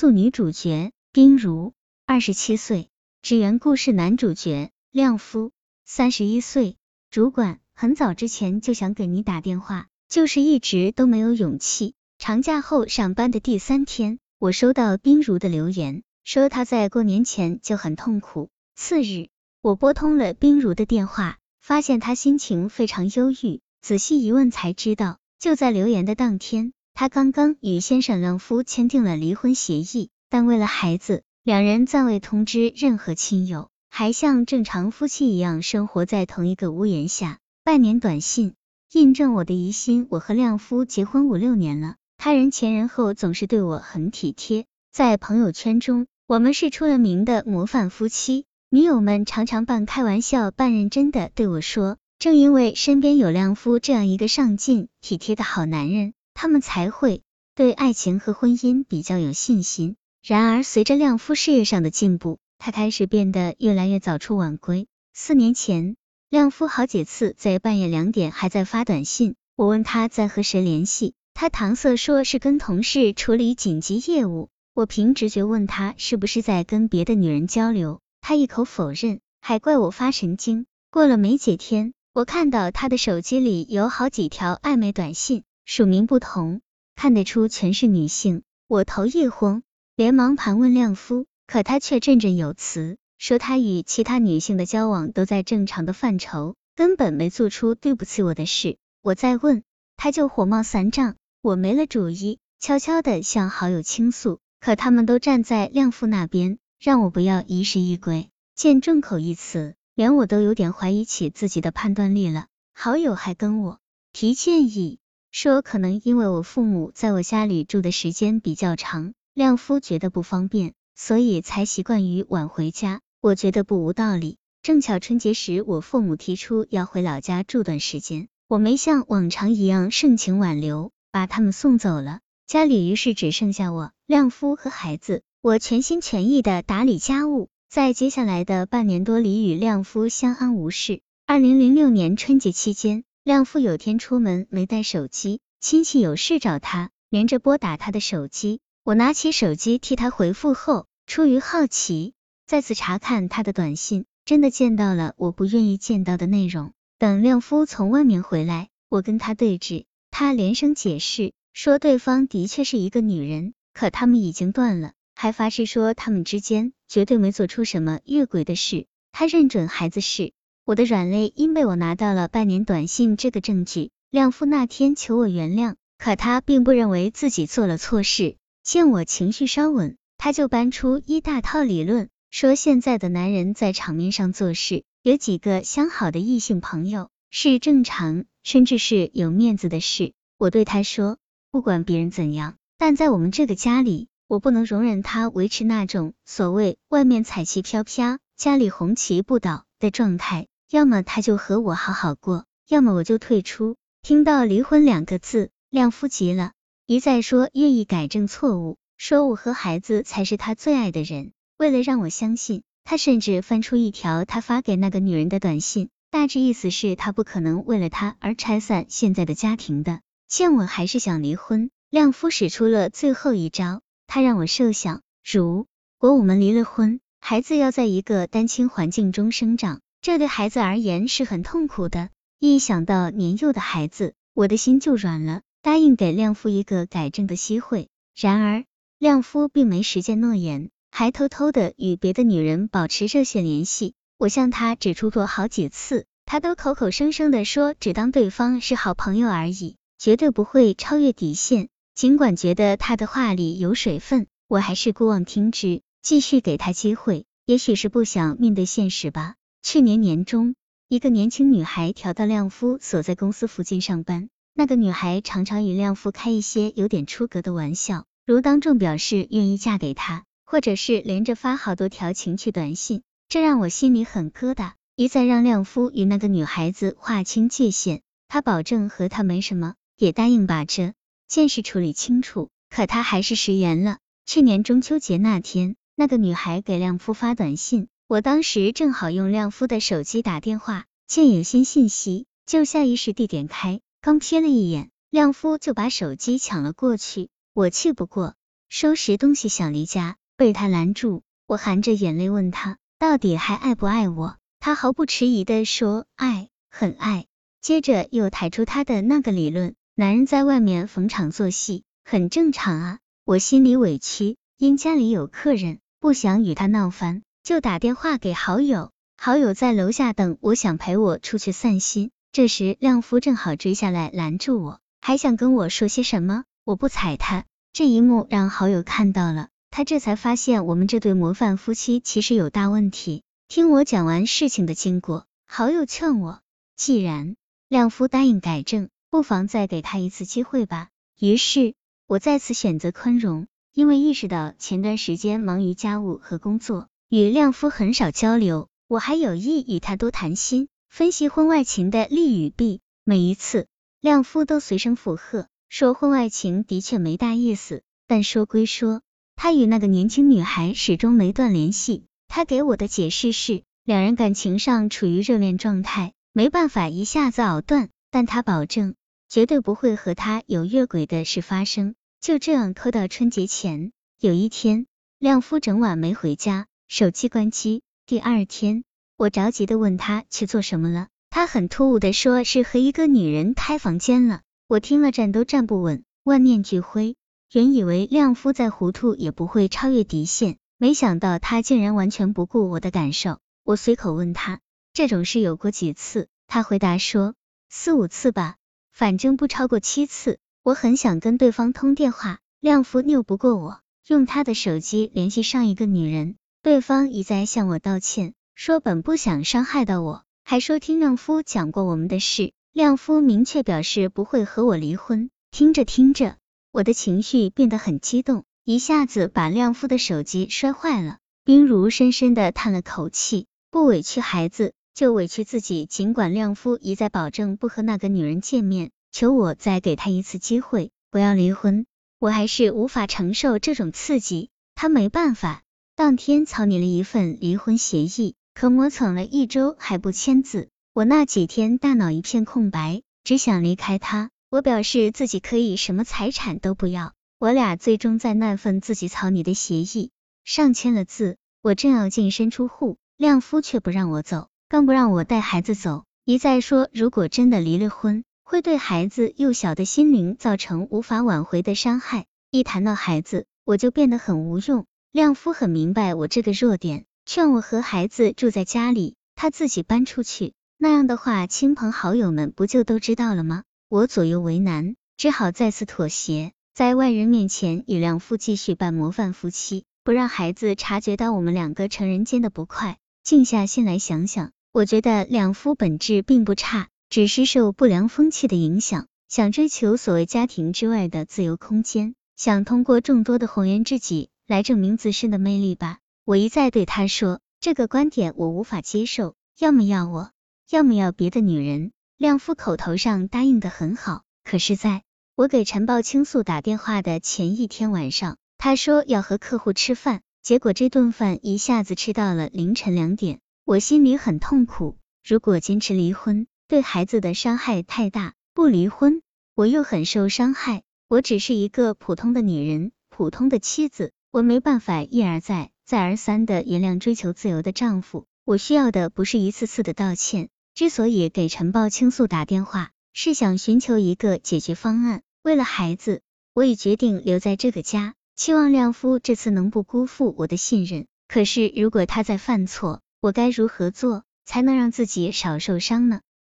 素女主角冰如，二十七岁，职员故事男主角亮夫，三十一岁，主管。很早之前就想给你打电话，就是一直都没有勇气。长假后上班的第三天，我收到冰如的留言，说她在过年前就很痛苦。次日，我拨通了冰如的电话，发现她心情非常忧郁。仔细一问才知道，就在留言的当天，她刚刚与先生亮夫签订了离婚协议，但为了孩子，两人暂未通知任何亲友，还像正常夫妻一样生活在同一个屋檐下。半年短信印证我的疑心，我和亮夫结婚五六年了，他人前人后总是对我很体贴，在朋友圈中我们是出了名的模范夫妻，女友们常常半开玩笑半认真的对我说，正因为身边有亮夫这样一个上进体贴的好男人，他们才会对爱情和婚姻比较有信心。然而随着亮夫事业上的进步，他开始变得越来越早出晚归。四年前。亮夫好几次在半夜两点还在发短信，我问他在和谁联系，他搪塞说是跟同事处理紧急业务。我凭直觉问他是不是在跟别的女人交流，他一口否认，还怪我发神经。过了没几天，我看到他的手机里有好几条暧昧短信，署名不同，看得出全是女性。我头一昏，连忙盘问亮夫，可他却振振有词。说他与其他女性的交往都在正常的范畴，根本没做出对不起我的事。我再问，他就火冒三丈。我没了主意，悄悄的向好友倾诉，可他们都站在亮夫那边，让我不要疑神疑鬼。见众口一词，连我都有点怀疑起自己的判断力了。好友还跟我提建议，说可能因为我父母在我家里住的时间比较长，亮夫觉得不方便，所以才习惯于晚回家。我觉得不无道理，正巧春节时我父母提出要回老家住段时间，我没像往常一样盛情挽留，把他们送走了。家里于是只剩下我、亮夫和孩子，我全心全意的打理家务，在接下来的半年多里与亮夫相安无事。二零零六年春节期间，亮夫有天出门没带手机，亲戚有事找他，连着拨打他的手机，我拿起手机替他回复后，出于好奇。再次查看他的短信，真的见到了我不愿意见到的内容。等亮夫从外面回来，我跟他对峙，他连声解释，说对方的确是一个女人，可他们已经断了，还发誓说他们之间绝对没做出什么越轨的事。他认准孩子是我的软肋，因被我拿到了半年短信这个证据。亮夫那天求我原谅，可他并不认为自己做了错事。见我情绪稍稳，他就搬出一大套理论。说现在的男人在场面上做事，有几个相好的异性朋友是正常，甚至是有面子的事。我对他说，不管别人怎样，但在我们这个家里，我不能容忍他维持那种所谓外面彩旗飘飘，家里红旗不倒的状态。要么他就和我好好过，要么我就退出。听到离婚两个字，亮夫急了，一再说愿意改正错误，说我和孩子才是他最爱的人。为了让我相信，他甚至翻出一条他发给那个女人的短信，大致意思是他不可能为了她而拆散现在的家庭的。见我还是想离婚，亮夫使出了最后一招，他让我设想，如果我们离了婚，孩子要在一个单亲环境中生长，这对孩子而言是很痛苦的。一想到年幼的孩子，我的心就软了，答应给亮夫一个改正的机会。然而，亮夫并没实现诺言。还偷偷的与别的女人保持热线联系，我向他指出过好几次，他都口口声声的说只当对方是好朋友而已，绝对不会超越底线。尽管觉得他的话里有水分，我还是姑妄听之，继续给他机会。也许是不想面对现实吧。去年年中，一个年轻女孩调到亮夫所在公司附近上班，那个女孩常常与亮夫开一些有点出格的玩笑，如当众表示愿意嫁给他。或者是连着发好多条情趣短信，这让我心里很疙瘩。一再让亮夫与那个女孩子划清界限，他保证和她没什么，也答应把这件事处理清楚。可他还是食言了。去年中秋节那天，那个女孩给亮夫发短信，我当时正好用亮夫的手机打电话，见有新信息，就下意识地点开，刚瞥了一眼，亮夫就把手机抢了过去。我气不过。收拾东西想离家，被他拦住。我含着眼泪问他，到底还爱不爱我？他毫不迟疑的说爱，很爱。接着又抬出他的那个理论，男人在外面逢场作戏，很正常啊。我心里委屈，因家里有客人，不想与他闹翻，就打电话给好友。好友在楼下等我，想陪我出去散心。这时亮夫正好追下来拦住我，还想跟我说些什么，我不睬他。这一幕让好友看到了，他这才发现我们这对模范夫妻其实有大问题。听我讲完事情的经过，好友劝我，既然亮夫答应改正，不妨再给他一次机会吧。于是，我再次选择宽容，因为意识到前段时间忙于家务和工作，与亮夫很少交流。我还有意与他多谈心，分析婚外情的利与弊。每一次，亮夫都随声附和，说婚外情的确没大意思。但说归说，他与那个年轻女孩始终没断联系。他给我的解释是，两人感情上处于热恋状态，没办法一下子藕断。但他保证，绝对不会和他有越轨的事发生。就这样拖到春节前，有一天，亮夫整晚没回家，手机关机。第二天，我着急的问他去做什么了，他很突兀的说是和一个女人开房间了。我听了站都站不稳，万念俱灰。原以为亮夫再糊涂也不会超越底线，没想到他竟然完全不顾我的感受。我随口问他这种事有过几次，他回答说四五次吧，反正不超过七次。我很想跟对方通电话，亮夫拗不过我，用他的手机联系上一个女人。对方一再向我道歉，说本不想伤害到我，还说听亮夫讲过我们的事，亮夫明确表示不会和我离婚。听着听着，我的情绪变得很激动，一下子把亮夫的手机摔坏了。冰如深深的叹了口气，不委屈孩子，就委屈自己。尽管亮夫一再保证不和那个女人见面，求我再给他一次机会，不要离婚，我还是无法承受这种刺激。他没办法。当天草拟了一份离婚协议，可磨蹭了一周还不签字。我那几天大脑一片空白，只想离开他。我表示自己可以什么财产都不要。我俩最终在那份自己草拟的协议上签了字。我正要净身出户，亮夫却不让我走，更不让我带孩子走，一再说如果真的离了婚，会对孩子幼小的心灵造成无法挽回的伤害。一谈到孩子，我就变得很无用。亮夫很明白我这个弱点，劝我和孩子住在家里，他自己搬出去。那样的话，亲朋好友们不就都知道了吗？我左右为难，只好再次妥协，在外人面前与亮夫继续扮模范夫妻，不让孩子察觉到我们两个成人间的不快。静下心来想想，我觉得亮夫本质并不差，只是受不良风气的影响，想追求所谓家庭之外的自由空间，想通过众多的红颜知己。来证明自身的魅力吧。我一再对他说，这个观点我无法接受，要么要我，要么要别的女人。亮夫口头上答应的很好，可是在我给陈豹倾诉打电话的前一天晚上，他说要和客户吃饭，结果这顿饭一下子吃到了凌晨两点。我心里很痛苦，如果坚持离婚，对孩子的伤害太大；不离婚，我又很受伤害。我只是一个普通的女人，普通的妻子。我没办法一而再、再而三的原谅追求自由的丈夫，我需要的不是一次次的道歉。之所以给陈豹倾诉打电话，是想寻求一个解决方案。为了孩子，我已决定留在这个家，期望亮夫这次能不辜负我的信任。可是如果他再犯错，我该如何做才能让自己少受伤呢？